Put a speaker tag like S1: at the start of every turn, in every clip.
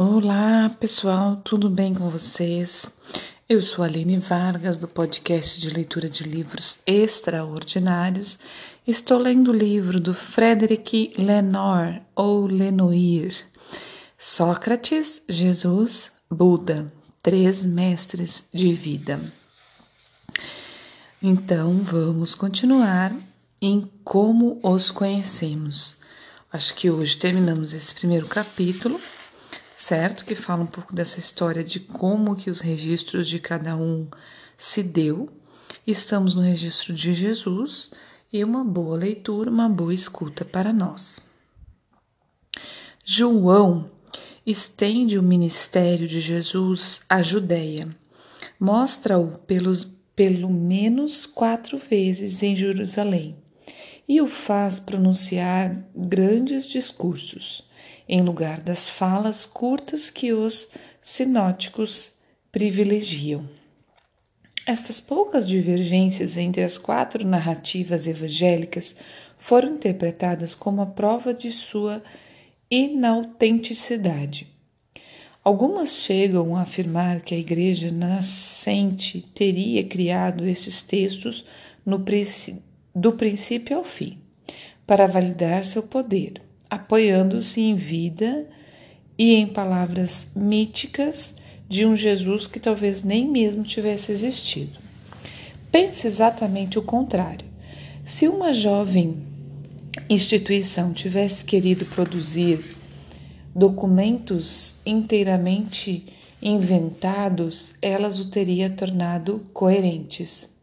S1: Olá, pessoal, tudo bem com vocês? Eu sou Aline Vargas, do podcast de leitura de livros extraordinários. Estou lendo o livro do Frederic Lenoir, ou Lenoir, Sócrates, Jesus, Buda, Três Mestres de Vida. Então, vamos continuar em como os conhecemos. Acho que hoje terminamos esse primeiro capítulo certo? Que fala um pouco dessa história de como que os registros de cada um se deu. Estamos no registro de Jesus e uma boa leitura, uma boa escuta para nós. João estende o ministério de Jesus à Judéia. Mostra-o pelos, pelo menos quatro vezes em Jerusalém e o faz pronunciar grandes discursos em lugar das falas curtas que os sinóticos privilegiam. Estas poucas divergências entre as quatro narrativas evangélicas foram interpretadas como a prova de sua inautenticidade. Algumas chegam a afirmar que a Igreja nascente teria criado esses textos no, do princípio ao fim, para validar seu poder apoiando-se em vida e em palavras míticas de um Jesus que talvez nem mesmo tivesse existido. Pense exatamente o contrário. Se uma jovem instituição tivesse querido produzir documentos inteiramente inventados, elas o teria tornado coerentes.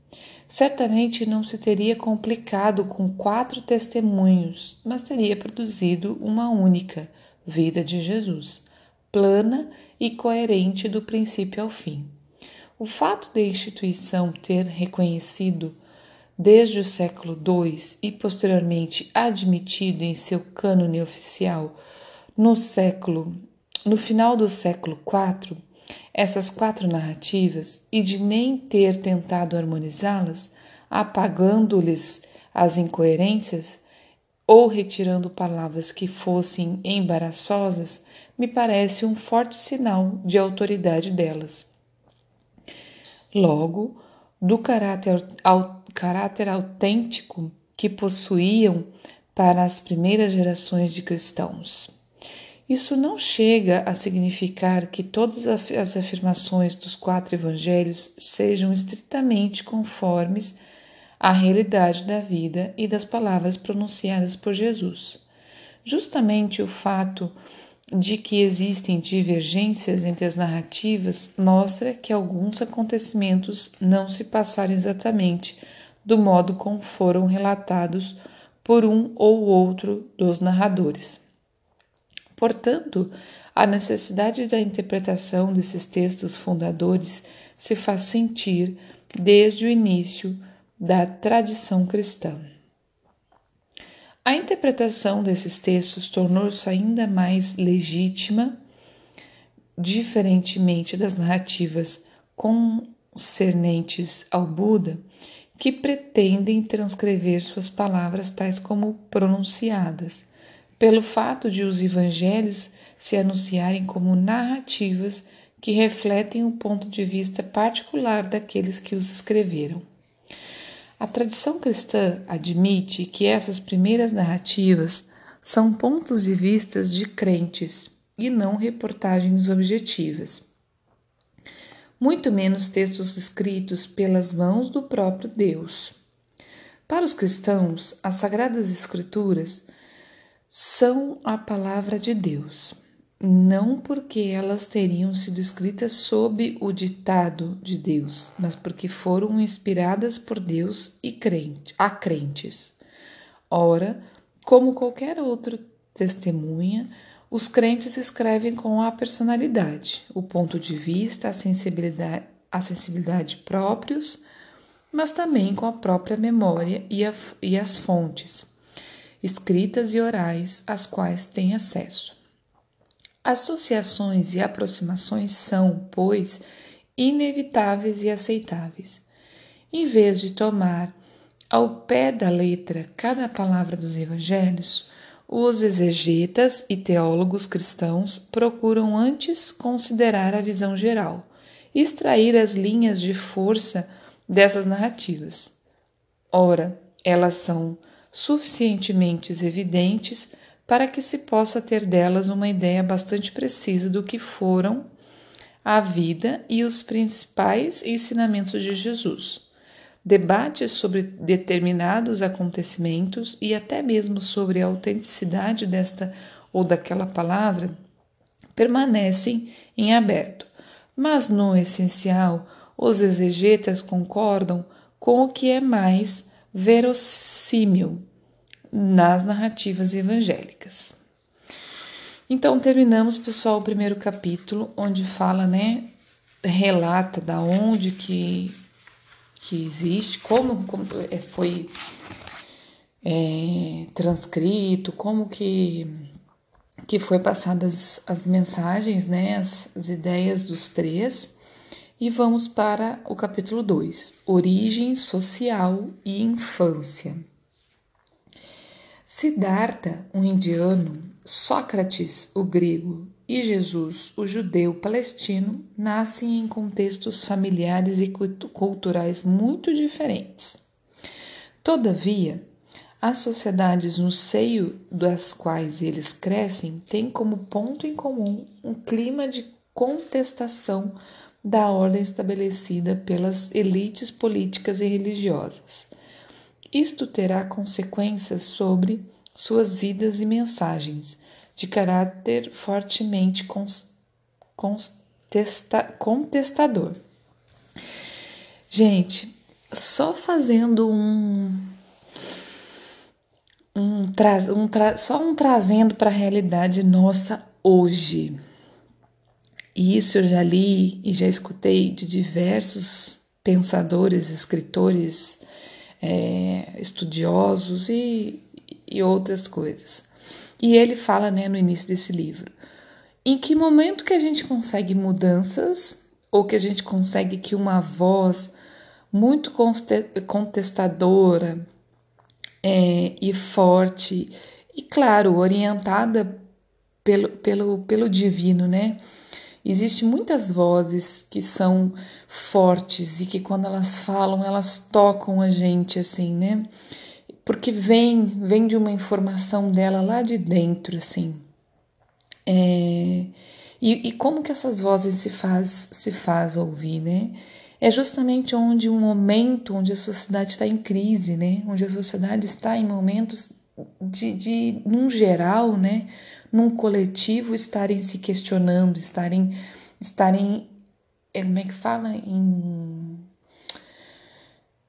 S1: Certamente não se teria complicado com quatro testemunhos, mas teria produzido uma única vida de Jesus, plana e coerente do princípio ao fim. O fato da instituição ter reconhecido desde o século II e posteriormente admitido em seu cânone oficial no século no final do século IV essas quatro narrativas e de nem ter tentado harmonizá-las, apagando-lhes as incoerências ou retirando palavras que fossem embaraçosas, me parece um forte sinal de autoridade delas. Logo, do caráter, ao, caráter autêntico que possuíam para as primeiras gerações de cristãos. Isso não chega a significar que todas as afirmações dos quatro evangelhos sejam estritamente conformes à realidade da vida e das palavras pronunciadas por Jesus. Justamente o fato de que existem divergências entre as narrativas mostra que alguns acontecimentos não se passaram exatamente do modo como foram relatados por um ou outro dos narradores. Portanto, a necessidade da interpretação desses textos fundadores se faz sentir desde o início da tradição cristã. A interpretação desses textos tornou-se ainda mais legítima, diferentemente das narrativas concernentes ao Buda, que pretendem transcrever suas palavras tais como pronunciadas pelo fato de os evangelhos se anunciarem como narrativas que refletem o ponto de vista particular daqueles que os escreveram. A tradição cristã admite que essas primeiras narrativas são pontos de vista de crentes e não reportagens objetivas. Muito menos textos escritos pelas mãos do próprio Deus. Para os cristãos, as Sagradas Escrituras são a palavra de Deus, não porque elas teriam sido escritas sob o ditado de Deus, mas porque foram inspiradas por Deus e crente, a crentes. Ora, como qualquer outro testemunha, os crentes escrevem com a personalidade, o ponto de vista, a sensibilidade, a sensibilidade próprios, mas também com a própria memória e, a, e as fontes escritas e orais, às quais têm acesso. Associações e aproximações são, pois, inevitáveis e aceitáveis. Em vez de tomar ao pé da letra cada palavra dos evangelhos, os exegetas e teólogos cristãos procuram antes considerar a visão geral, extrair as linhas de força dessas narrativas. Ora, elas são suficientemente evidentes para que se possa ter delas uma ideia bastante precisa do que foram a vida e os principais ensinamentos de Jesus. Debates sobre determinados acontecimentos e até mesmo sobre a autenticidade desta ou daquela palavra permanecem em aberto, mas no essencial, os exegetas concordam com o que é mais verossímil nas narrativas evangélicas. Então terminamos, pessoal, o primeiro capítulo, onde fala, né, relata da onde que que existe, como, como é, foi é, transcrito, como que, que foi passadas as mensagens, né, as, as ideias dos três. E vamos para o capítulo 2, Origem Social e Infância. Siddhartha, um indiano, Sócrates, o grego, e Jesus, o judeu palestino, nascem em contextos familiares e culturais muito diferentes. Todavia, as sociedades no seio das quais eles crescem têm como ponto em comum um clima de contestação da ordem estabelecida pelas elites políticas e religiosas. Isto terá consequências sobre suas vidas e mensagens de caráter fortemente contesta, contestador. Gente, só fazendo um, um, tra, um tra, só um trazendo para a realidade nossa hoje. E isso eu já li e já escutei de diversos pensadores, escritores, é, estudiosos e, e outras coisas. E ele fala, né, no início desse livro, em que momento que a gente consegue mudanças ou que a gente consegue que uma voz muito contestadora é, e forte e claro orientada pelo, pelo, pelo divino, né? Existem muitas vozes que são fortes e que quando elas falam, elas tocam a gente assim, né? porque vem vem de uma informação dela lá de dentro, assim. É, e, e, como que essas vozes se faz se faz ouvir, né? É justamente onde um momento onde a sociedade está em crise, né? Onde a sociedade está em momentos de, de num geral, né? Num coletivo estarem se questionando, estarem estarem é, como é que fala em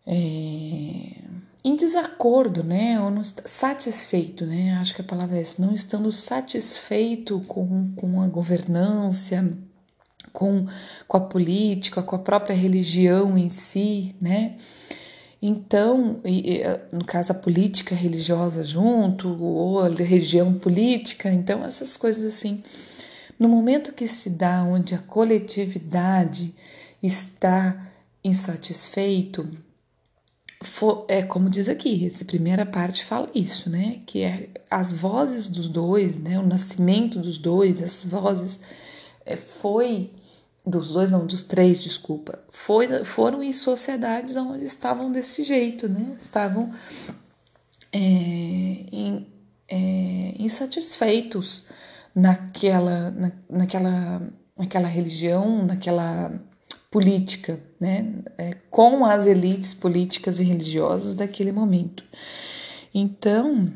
S1: é, em desacordo, né? Ou não satisfeito, né? Acho que a palavra é essa, não estando satisfeito com, com a governança, com, com a política, com a própria religião em si, né? Então, no caso a política religiosa junto, ou a religião política, então essas coisas assim. No momento que se dá onde a coletividade está insatisfeito, for, é como diz aqui, essa primeira parte fala isso, né? Que é as vozes dos dois, né? O nascimento dos dois, as vozes é, foi dos dois, não, dos três, desculpa, foi, foram em sociedades onde estavam desse jeito, né? Estavam é, in, é, insatisfeitos naquela, na, naquela, naquela religião, naquela política, né, é, com as elites políticas e religiosas daquele momento. Então,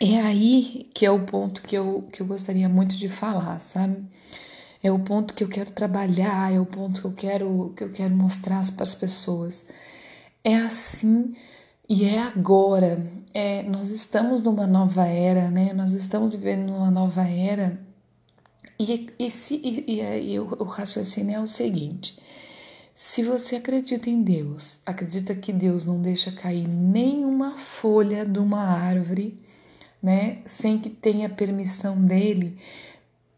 S1: é aí que é o ponto que eu, que eu gostaria muito de falar, sabe? É o ponto que eu quero trabalhar, é o ponto que eu quero, que eu quero mostrar para as pessoas. É assim e é agora. É, nós estamos numa nova era, né? Nós estamos vivendo numa nova era e, e, se, e, e, e o, o raciocínio é o seguinte: se você acredita em Deus, acredita que Deus não deixa cair nenhuma folha de uma árvore, né, sem que tenha permissão dele,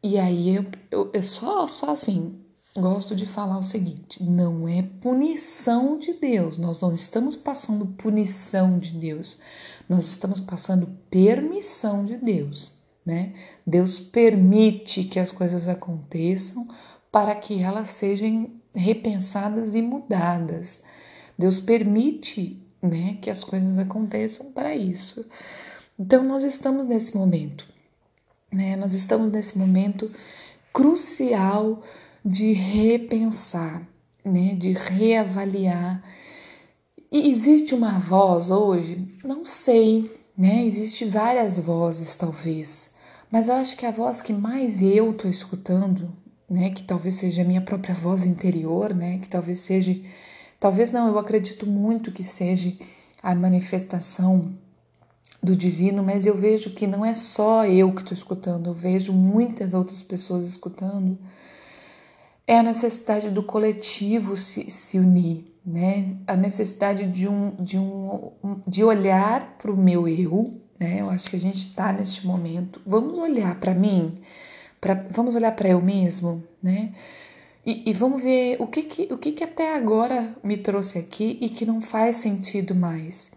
S1: e aí eu, eu, eu só, só assim, gosto de falar o seguinte: não é punição de Deus, nós não estamos passando punição de Deus, nós estamos passando permissão de Deus, né? Deus permite que as coisas aconteçam para que elas sejam repensadas e mudadas. Deus permite, né, que as coisas aconteçam para isso. Então nós estamos nesse momento, né? Nós estamos nesse momento crucial de repensar, né, de reavaliar. E existe uma voz hoje? Não sei, né? Existe várias vozes talvez, mas eu acho que a voz que mais eu estou escutando, né, que talvez seja a minha própria voz interior, né, que talvez seja, talvez não, eu acredito muito que seja a manifestação do divino, mas eu vejo que não é só eu que estou escutando, eu vejo muitas outras pessoas escutando é a necessidade do coletivo se, se unir, né? A necessidade de um de um de olhar para o meu eu, né? Eu acho que a gente está neste momento. Vamos olhar para mim, para vamos olhar para eu mesmo, né? E, e, vamos ver o que que, o que que até agora me trouxe aqui e que não faz sentido mais.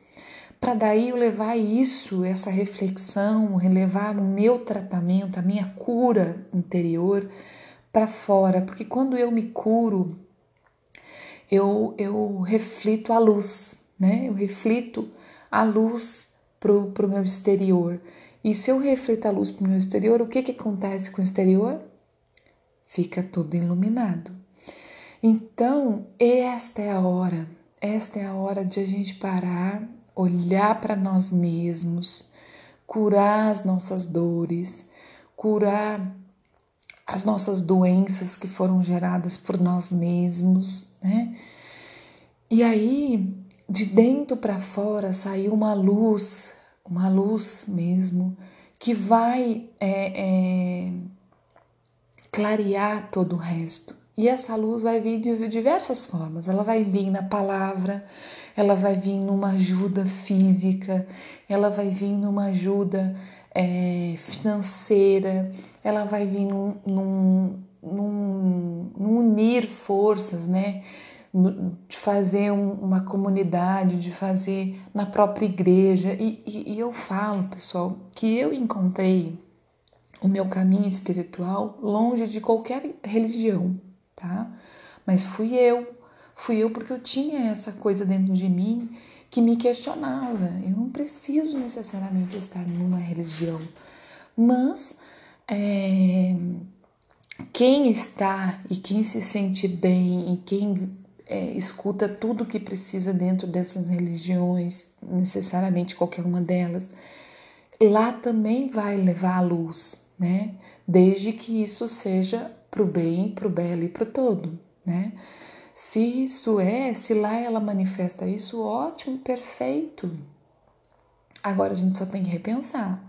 S1: Para daí eu levar isso, essa reflexão, relevar o meu tratamento, a minha cura interior para fora, porque quando eu me curo, eu, eu reflito a luz, né? Eu reflito a luz pro, pro meu exterior. E se eu reflito a luz pro meu exterior, o que que acontece com o exterior? Fica tudo iluminado. Então, esta é a hora, esta é a hora de a gente parar, olhar para nós mesmos, curar as nossas dores, curar as nossas doenças que foram geradas por nós mesmos, né? E aí, de dentro para fora, saiu uma luz, uma luz mesmo, que vai é, é, clarear todo o resto. E essa luz vai vir de diversas formas. Ela vai vir na palavra, ela vai vir numa ajuda física, ela vai vir numa ajuda é, financeira, ela vai vir num, num, num, num unir forças, né? de fazer um, uma comunidade, de fazer na própria igreja. E, e, e, eu falo, pessoal, que eu encontrei o meu caminho espiritual longe de qualquer religião, tá? Mas fui eu, fui eu porque eu tinha essa coisa dentro de mim que me questionava. Eu não preciso necessariamente estar numa religião, mas é, quem está e quem se sente bem e quem é, escuta tudo que precisa dentro dessas religiões, necessariamente qualquer uma delas, lá também vai levar a luz, né? Desde que isso seja para o bem, para o belo e para o todo, né? Se isso é, se lá ela manifesta isso, ótimo, perfeito. Agora a gente só tem que repensar.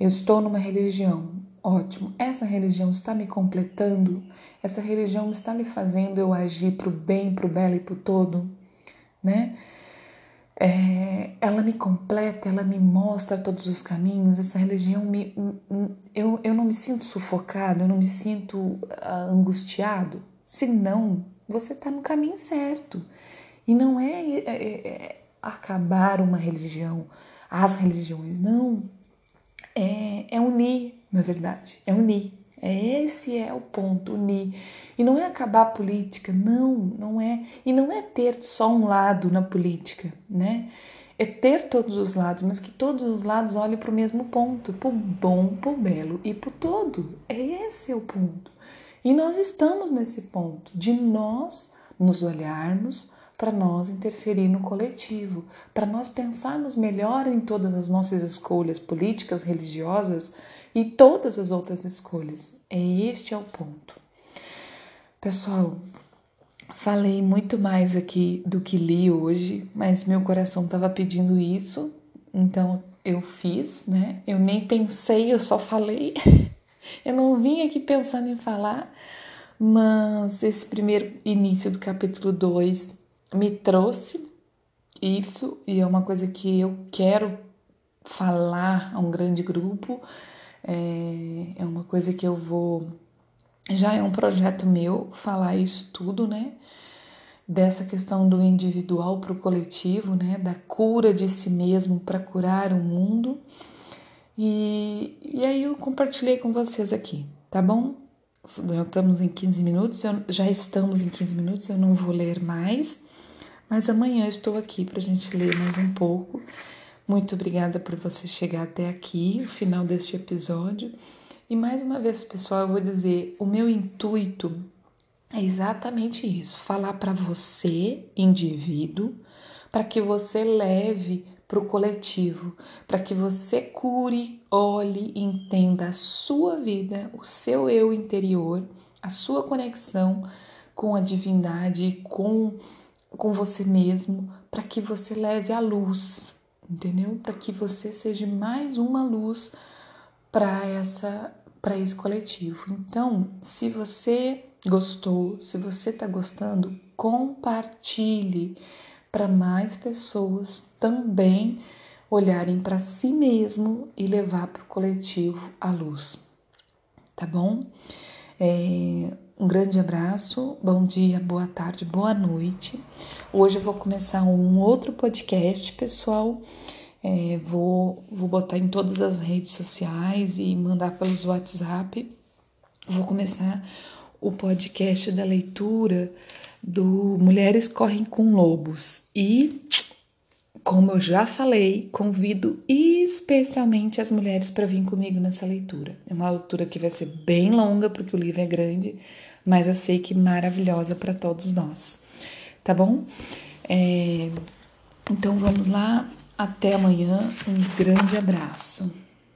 S1: Eu estou numa religião, ótimo. Essa religião está me completando? Essa religião está me fazendo eu agir para o bem, para o belo e para o todo, né? É, ela me completa, ela me mostra todos os caminhos. Essa religião me, eu, eu não me sinto sufocado, eu não me sinto uh, angustiado. Se não, você está no caminho certo. E não é, é, é, é, acabar uma religião, as religiões, não. É, é unir, na verdade, é unir. É, esse é o ponto, unir. E não é acabar a política, não, não é. E não é ter só um lado na política, né? É ter todos os lados, mas que todos os lados olhem para o mesmo ponto, para o bom, para o belo e para o todo. É esse é o ponto. E nós estamos nesse ponto de nós nos olharmos para nós interferir no coletivo, para nós pensarmos melhor em todas as nossas escolhas políticas, religiosas e todas as outras escolhas. Este é o ponto. Pessoal, falei muito mais aqui do que li hoje, mas meu coração estava pedindo isso, então eu fiz, né? Eu nem pensei, eu só falei. Eu não vim aqui pensando em falar, mas esse primeiro início do capítulo 2 me trouxe isso e é uma coisa que eu quero falar a um grande grupo. É, é uma coisa que eu vou já é um projeto meu falar isso tudo, né? Dessa questão do individual para o coletivo, né? Da cura de si mesmo para curar o mundo. E, e aí eu compartilhei com vocês aqui, tá bom? Já estamos em 15 minutos, eu, já estamos em 15 minutos, eu não vou ler mais, mas amanhã estou aqui para a gente ler mais um pouco. Muito obrigada por você chegar até aqui, o final deste episódio. E mais uma vez, pessoal, eu vou dizer: o meu intuito é exatamente isso: falar para você, indivíduo, para que você leve para o coletivo, para que você cure, olhe entenda a sua vida, o seu eu interior, a sua conexão com a divindade, com, com você mesmo, para que você leve a luz, entendeu? Para que você seja mais uma luz para essa para esse coletivo. Então, se você gostou, se você está gostando, compartilhe para mais pessoas também olharem para si mesmo e levar para o coletivo a luz. Tá bom? É, um grande abraço, bom dia, boa tarde, boa noite. Hoje eu vou começar um outro podcast, pessoal. É, vou, vou botar em todas as redes sociais e mandar pelos WhatsApp. Vou começar o podcast da leitura do Mulheres Correm com Lobos. E, como eu já falei, convido especialmente as mulheres para vir comigo nessa leitura. É uma leitura que vai ser bem longa, porque o livro é grande, mas eu sei que maravilhosa para todos nós. Tá bom? É, então vamos lá até amanhã, um grande abraço.